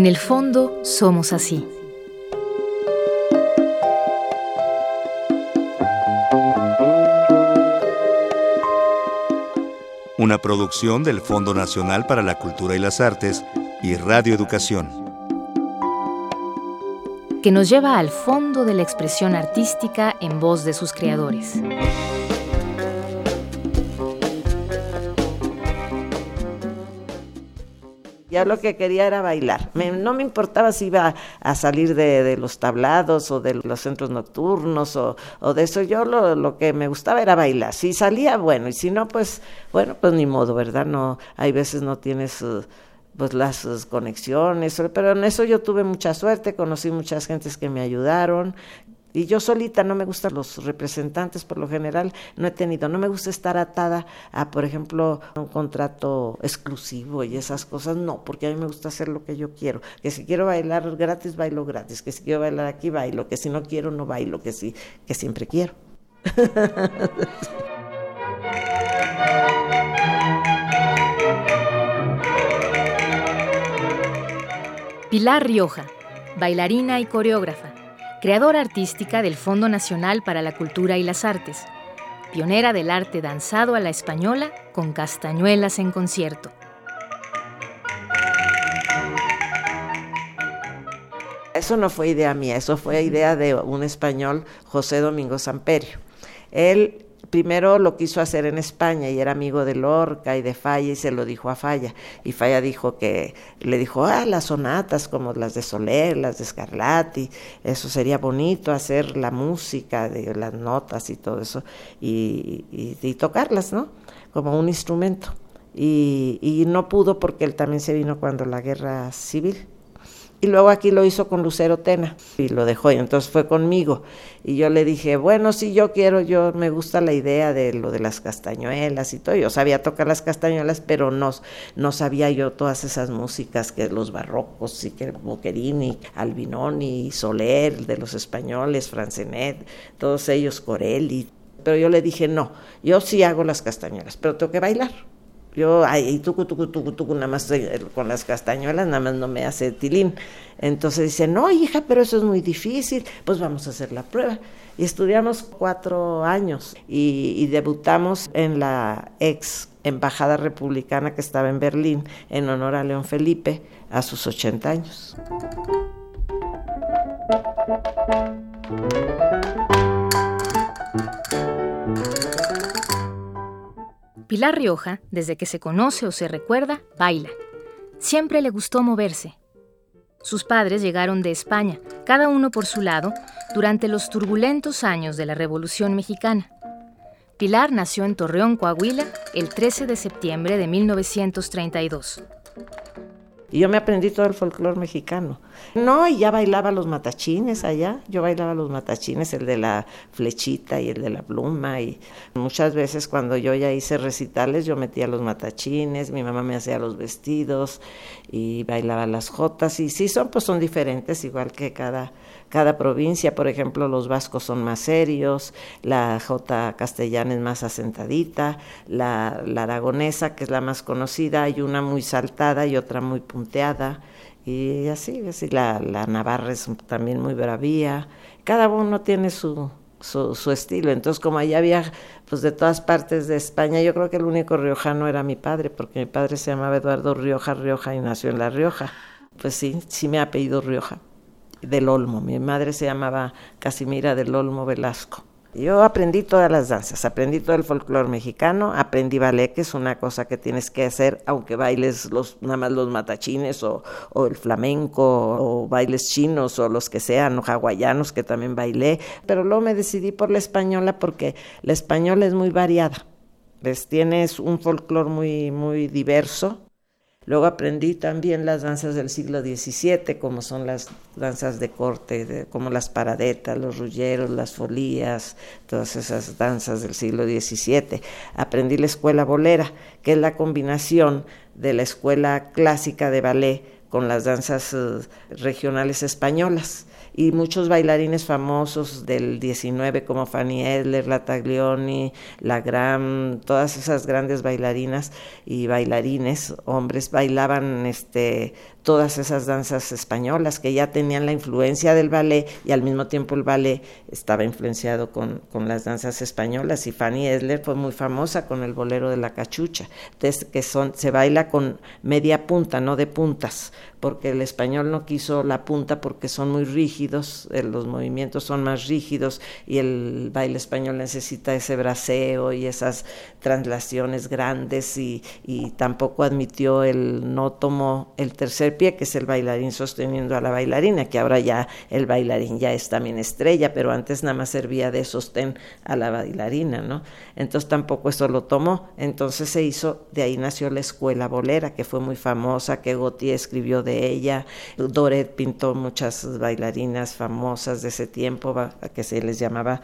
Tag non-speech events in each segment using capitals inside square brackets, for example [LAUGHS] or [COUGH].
En el fondo somos así. Una producción del Fondo Nacional para la Cultura y las Artes y Radio Educación. Que nos lleva al fondo de la expresión artística en voz de sus creadores. Ya lo que quería era bailar. no me importaba si iba a salir de, los tablados o de los centros nocturnos o, de eso. Yo lo, lo, que me gustaba era bailar. Si salía, bueno, y si no, pues, bueno, pues ni modo, ¿verdad? No, hay veces no tienes... Pues las conexiones, pero en eso yo tuve mucha suerte, conocí muchas gentes que me ayudaron, y yo solita no me gustan los representantes por lo general, no he tenido, no me gusta estar atada a, por ejemplo, un contrato exclusivo y esas cosas, no, porque a mí me gusta hacer lo que yo quiero, que si quiero bailar gratis, bailo gratis, que si quiero bailar aquí, bailo, que si no quiero, no bailo, que sí, que siempre quiero. [LAUGHS] Pilar Rioja, bailarina y coreógrafa creadora artística del Fondo Nacional para la Cultura y las Artes, pionera del arte danzado a la española con castañuelas en concierto. Eso no fue idea mía, eso fue idea de un español, José Domingo Samperio. Él primero lo quiso hacer en España y era amigo de Lorca y de Falla y se lo dijo a Falla. Y Falla dijo que, le dijo, ah, las sonatas como las de Soler, las de Scarlatti, eso sería bonito hacer la música de las notas y todo eso y, y, tocarlas, ¿no? Como un instrumento. Y, y no pudo porque él también se vino cuando la guerra civil. Y luego aquí lo hizo con Lucero Tena y lo dejó y entonces fue conmigo. Y yo le dije, bueno, si yo quiero, yo me gusta la idea de lo de las castañuelas y todo. Yo sabía tocar las castañuelas, pero no, no sabía yo todas esas músicas que los barrocos y que Boquerini, Albinoni, Soler, de los españoles, Francenet, todos ellos, Corelli. Pero yo le dije, no, yo sí hago las castañuelas, pero tengo que bailar. Yo, ay, tucu, tucu, tucu, tucu, nada más eh, con las castañuelas, nada más no me hace tilín. Entonces dice, no, hija, pero eso es muy difícil, pues vamos a hacer la prueba. Y estudiamos cuatro años y, y debutamos en la ex embajada republicana que estaba en Berlín en honor a León Felipe a sus 80 años. Pilar Rioja, desde que se conoce o se recuerda, baila. Siempre le gustó moverse. Sus padres llegaron de España, cada uno por su lado, durante los turbulentos años de la Revolución Mexicana. Pilar nació en Torreón, Coahuila, el 13 de septiembre de 1932. Y yo me aprendí todo el folclore mexicano. No, y ya bailaba los matachines allá. Yo bailaba los matachines, el de la flechita y el de la pluma. Y muchas veces cuando yo ya hice recitales, yo metía los matachines, mi mamá me hacía los vestidos y bailaba las jotas. Y sí, son, pues son diferentes, igual que cada cada provincia, por ejemplo, los vascos son más serios, la jota castellana es más asentadita, la, aragonesa, que es la más conocida, hay una muy saltada y otra muy punteada, y así, así la, la navarra es también muy bravía, cada uno tiene su, su, estilo. Entonces, como allá había pues de todas partes de España, yo creo que el único riojano era mi padre, porque mi padre se llamaba Eduardo Rioja Rioja y nació en La Rioja. Pues sí, sí me ha apellido Rioja del Olmo. Mi madre se llamaba Casimira del Olmo Velasco. Yo aprendí todas las danzas, aprendí todo el folclore mexicano, aprendí ballet, que es una cosa que tienes que hacer, aunque bailes los, nada más los matachines o, o el flamenco o bailes chinos o los que sean, o hawaianos que también bailé, pero luego me decidí por la española porque la española es muy variada. Les tienes un folclore muy, muy diverso, Luego aprendí también las danzas del siglo XVII, como son las danzas de corte, como las paradetas, los rulleros, las folías, todas esas danzas del siglo XVII. Aprendí la escuela bolera, que es la combinación de la escuela clásica de ballet con las danzas eh, regionales españolas y muchos bailarines famosos del 19 como Fanny Edler, La Taglioni, La Gram, todas esas grandes bailarinas y bailarines, hombres, bailaban este todas esas danzas españolas que ya tenían la influencia del ballet y al mismo tiempo el ballet estaba influenciado con, con las danzas españolas. Y Fanny Edler fue muy famosa con el bolero de la cachucha, que son, se baila con media punta, no de puntas, porque el español no quiso la punta porque son muy rígidos, eh, los movimientos son más rígidos y el baile español necesita ese braceo y esas translaciones grandes y, y tampoco admitió el no tomó el tercer pie, que es el bailarín sosteniendo a la bailarina, que ahora ya el bailarín ya es también estrella, pero antes nada más servía de sostén a la bailarina, ¿no? Entonces tampoco eso lo tomó, entonces se hizo, de ahí nació la escuela bolera, que fue muy famosa, que Gautier escribió de ella. Doret pintó muchas bailarinas famosas de ese tiempo, que se les llamaba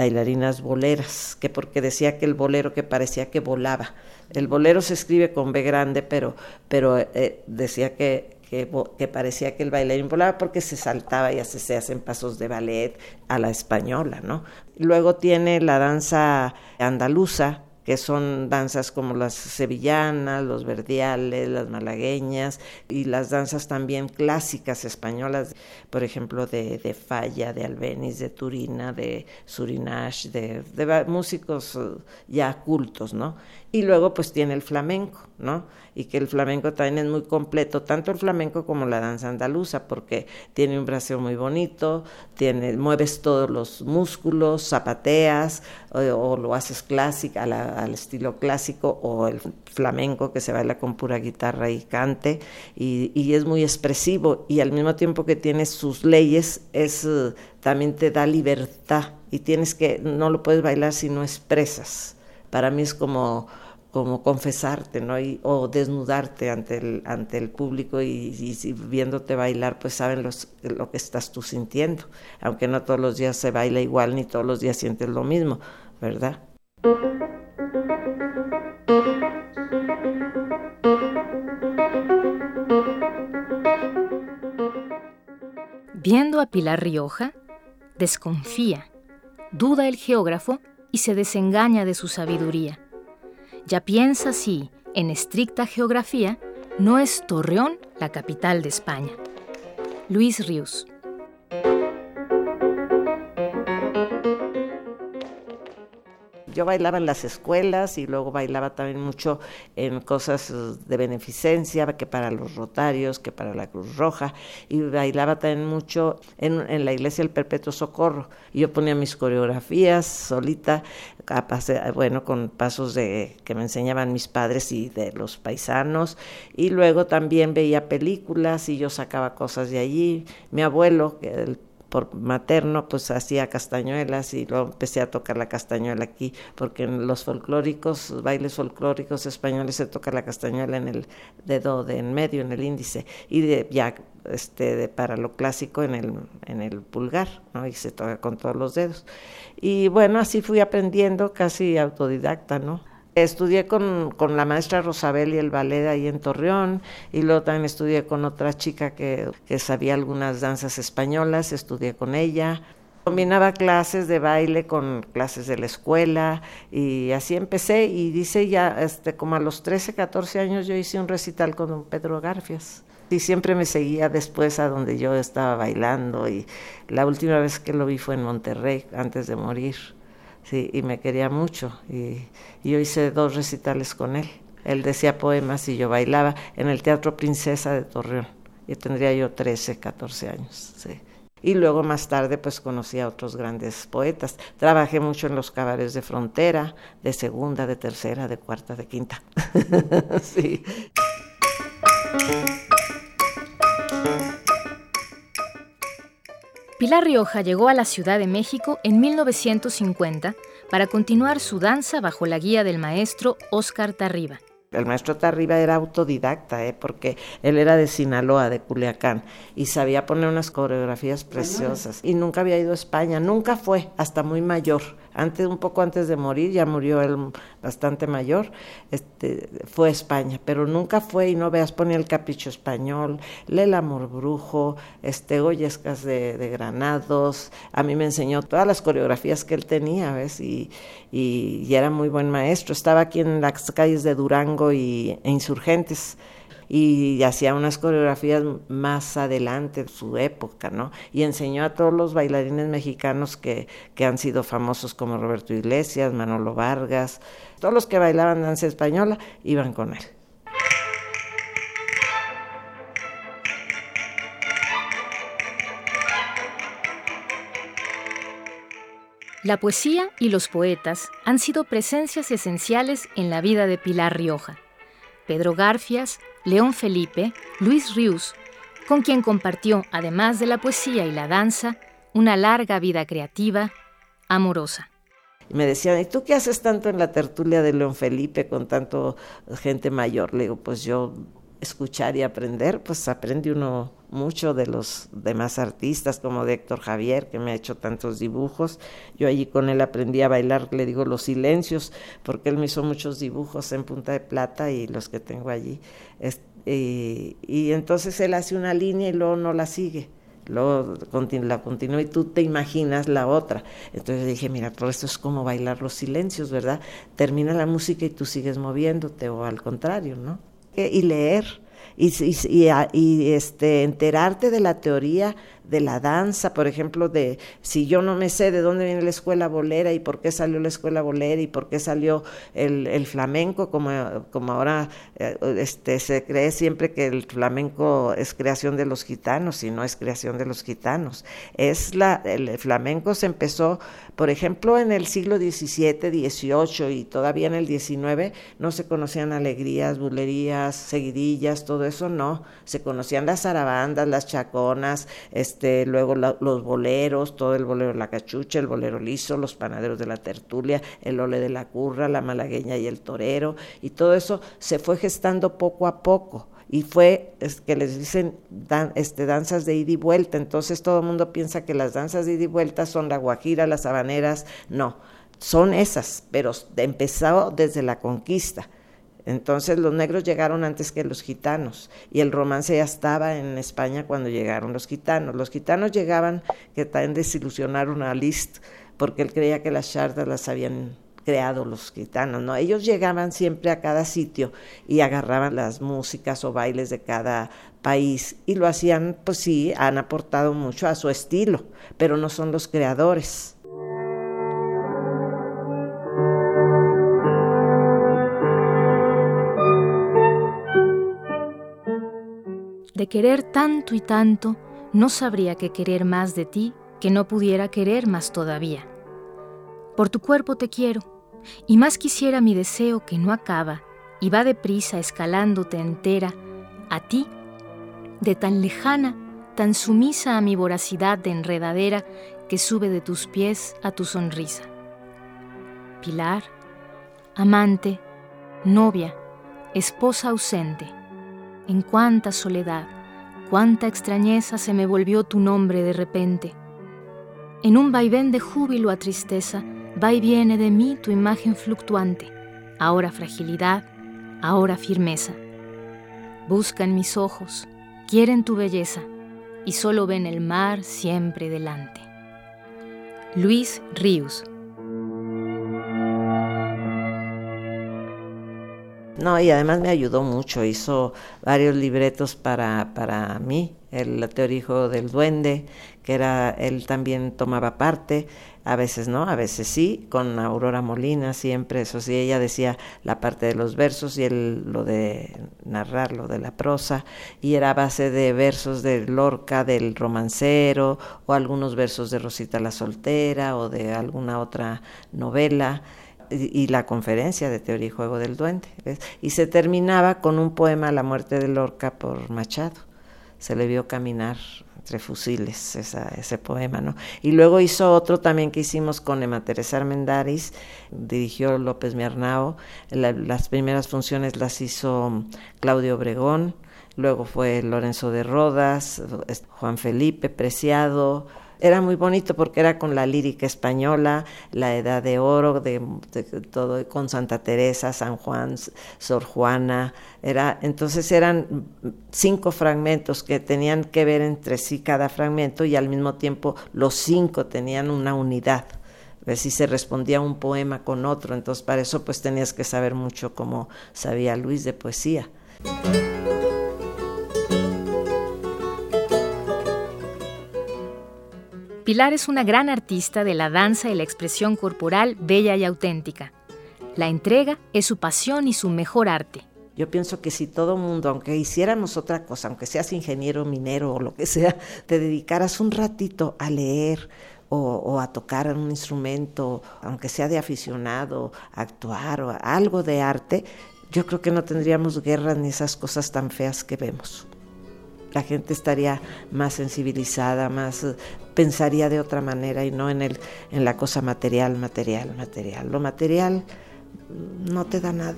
bailarinas boleras, que porque decía que el bolero que parecía que volaba. El bolero se escribe con B grande, pero, pero eh, decía que, que, parecía que el bailarín volaba porque se saltaba y así se hacen pasos de ballet a la española, ¿no? Luego tiene la danza andaluza, que son danzas como las sevillanas, los verdiales, las malagueñas y las danzas también clásicas españolas, por ejemplo, de, de Falla, de Albeniz, de Turina, de Surinash, de, músicos eh, ya cultos, ¿no? Y luego pues tiene el flamenco, ¿no? Y que el flamenco también es muy completo, tanto el flamenco como la danza andaluza, porque tiene un braceo muy bonito, tiene, mueves todos los músculos, zapateas, o, lo haces clásico, al estilo clásico, o el flamenco que se baila con pura guitarra y cante, y, y es muy expresivo, y al mismo tiempo que tiene sus leyes, es, también te da libertad, y tienes que, no lo puedes bailar si no expresas. Para mí es como como confesarte, ¿no? o desnudarte ante el, ante el público y, viéndote bailar, pues saben los, lo que estás tú sintiendo, aunque no todos los días se baila igual ni todos los días sientes lo mismo, ¿verdad? Viendo a Pilar Rioja, desconfía, duda el geógrafo y se desengaña de su sabiduría ya piensa si, en estricta geografía, no es Torreón la capital de España. Luis Ríos. Yo bailaba en las escuelas y luego bailaba también mucho en cosas de beneficencia, que para los rotarios, que para la Cruz Roja, y bailaba también mucho en, en la iglesia del Perpetuo Socorro. Y yo ponía mis coreografías solita, bueno, con pasos de que me enseñaban mis padres y de los paisanos, y luego también veía películas y yo sacaba cosas de allí. Mi abuelo, el por materno, pues hacía castañuelas y luego empecé a tocar la castañuela aquí, porque en los folclóricos, bailes folclóricos españoles se toca la castañuela en el dedo de en medio, en el índice, y de, ya este, de, para lo clásico en el, en el pulgar, ¿no? y se toca con todos los dedos. Y bueno, así fui aprendiendo casi autodidacta, ¿no? Estudié con, con, la maestra Rosabel y el ballet ahí en Torreón y luego también estudié con otra chica que, que sabía algunas danzas españolas, estudié con ella. Combinaba clases de baile con clases de la escuela y así empecé y dice ya, este, como a los 13, 14 años yo hice un recital con don Pedro Garfias y siempre me seguía después a donde yo estaba bailando y la última vez que lo vi fue en Monterrey antes de morir sí, y me quería mucho. Y, yo hice dos recitales con él. Él decía poemas y yo bailaba en el Teatro Princesa de Torreón. Y tendría yo 13, 14 años. Sí. Y luego más tarde pues conocí a otros grandes poetas. Trabajé mucho en los cabarets de frontera, de segunda, de tercera, de cuarta, de quinta. [LAUGHS] sí. Pilar Rioja llegó a la Ciudad de México en 1950 para continuar su danza bajo la guía del maestro Oscar Tarriba. El maestro Tarriba era autodidacta, ¿eh? porque él era de Sinaloa, de Culiacán, y sabía poner unas coreografías preciosas. Y nunca había ido a España, nunca fue, hasta muy mayor antes, un poco antes de morir, ya murió él bastante mayor, este, fue a España, pero nunca fue, y no veas, ponía el capricho español, lee el amor brujo, este, Oyescas de, de Granados, a mí me enseñó todas las coreografías que él tenía, ¿ves? Y, y, y era muy buen maestro, estaba aquí en las calles de Durango y, e Insurgentes, y hacía unas coreografías más adelante de su época, ¿no? Y enseñó a todos los bailarines mexicanos que, que han sido famosos como Roberto Iglesias, Manolo Vargas, todos los que bailaban danza española iban con él. La poesía y los poetas han sido presencias esenciales en la vida de Pilar Rioja. Pedro Garfias, León Felipe, Luis Rius, con quien compartió, además de la poesía y la danza, una larga vida creativa, amorosa. Me decían, ¿y tú qué haces tanto en la tertulia de León Felipe con tanto gente mayor? Le digo, pues yo escuchar y aprender, pues aprende uno mucho de los demás artistas, como de Héctor Javier, que me ha hecho tantos dibujos. Yo allí con él aprendí a bailar, le digo, los silencios, porque él me hizo muchos dibujos en punta de plata y los que tengo allí. y, entonces él hace una línea y luego no la sigue luego la continúa y tú te imaginas la otra. Entonces dije, mira, por esto es como bailar los silencios, ¿verdad? Termina la música y tú sigues moviéndote, o al contrario, ¿no? y leer y, y, este, enterarte de la teoría de la danza, por ejemplo, de si yo no me sé de dónde viene la escuela bolera y por qué salió la escuela bolera y por qué salió el, flamenco, como, como ahora eh, este, se cree siempre que el flamenco es creación de los gitanos y no es creación de los gitanos. Es la, el flamenco se empezó, por ejemplo, en el siglo XVII, XVIII y todavía en el XIX no se conocían alegrías, bulerías, seguidillas, todo eso no, se conocían las zarabandas, las chaconas, este, este, luego los boleros, todo el bolero la cachucha, el bolero liso, los panaderos de la tertulia, el ole de la curra, la malagueña y el torero, y todo eso se fue gestando poco a poco. Y fue es que les dicen este, danzas de ida y vuelta, entonces todo el mundo piensa que las danzas de ida y vuelta son la guajira, las habaneras, no, son esas, pero empezó desde la conquista. Entonces los negros llegaron antes que los gitanos y el romance ya estaba en España cuando llegaron los gitanos. Los gitanos llegaban que también desilusionaron a Liszt porque él creía que las chardas las habían creado los gitanos, ¿no? Ellos llegaban siempre a cada sitio y agarraban las músicas o bailes de cada país y lo hacían, pues sí, han aportado mucho a su estilo, pero no son los creadores. De querer tanto y tanto, no sabría que querer más de ti que no pudiera querer más todavía. Por tu cuerpo te quiero, y más quisiera mi deseo que no acaba y va deprisa escalándote entera, a ti, de tan lejana, tan sumisa a mi voracidad de enredadera que sube de tus pies a tu sonrisa. Pilar, amante, novia, esposa ausente, en cuánta soledad, cuánta extrañeza se me volvió tu nombre de repente. En un vaivén de júbilo a tristeza, va y viene de mí tu imagen fluctuante, ahora fragilidad, ahora firmeza. Buscan mis ojos, quieren tu belleza, y solo ven el mar siempre delante. Luis Ríos No, y además me ayudó mucho, hizo varios libretos para, para mí, el teórico del duende, que era, él también tomaba parte, a veces no, a veces sí, con Aurora Molina siempre, eso sí, ella decía la parte de los versos y él lo de narrar, lo de la prosa, y era base de versos de Lorca, del romancero, o algunos versos de Rosita la Soltera, o de alguna otra novela y la conferencia de teoría y juego del duende. Y se terminaba con un poema La muerte de Lorca por Machado. Se le vio caminar entre fusiles ese poema, ¿no? Y luego hizo otro también que hicimos con Emma Teresa Armendáriz, dirigió López Miarnao, las primeras funciones las hizo Claudio Obregón, luego fue Lorenzo de Rodas, Juan Felipe Preciado, Era muy bonito porque era con la lírica española, la edad de oro, de, todo, con Santa Teresa, San Juan, Sor Juana. Era, entonces eran cinco fragmentos que tenían que ver entre sí cada fragmento y al mismo tiempo los cinco tenían una unidad. Si se respondía un poema con otro. Entonces para eso pues tenías que saber mucho como sabía Luis de poesía. Pilar es una gran artista de la danza y la expresión corporal bella y auténtica. La entrega es su pasión y su mejor arte. Yo pienso que si todo mundo, aunque hiciéramos otra cosa, aunque seas ingeniero, minero o lo que sea, te dedicaras un ratito a leer o, a tocar un instrumento, aunque sea de aficionado, a actuar o algo de arte, yo creo que no tendríamos guerras ni esas cosas tan feas que vemos la gente estaría más sensibilizada, más pensaría de otra manera y no en el en la cosa material, material, material. Lo material no te da nada.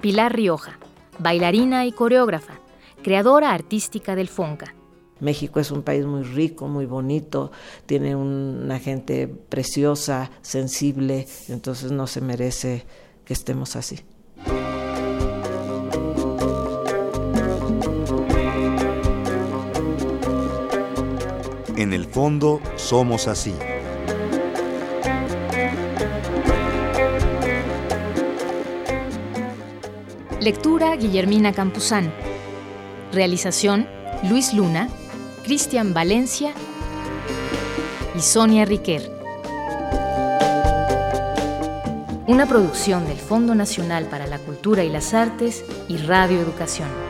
Pilar Rioja, bailarina y coreógrafa, creadora artística del Fonca. México es un país muy rico, muy bonito, tiene una gente preciosa, sensible, entonces no se merece que estemos así. En el fondo somos así. Lectura Guillermina Campuzán. Realización Luis Luna, Cristian Valencia y Sonia Riquer. Una producción del Fondo Nacional para la Cultura y las Artes y Radio Educación.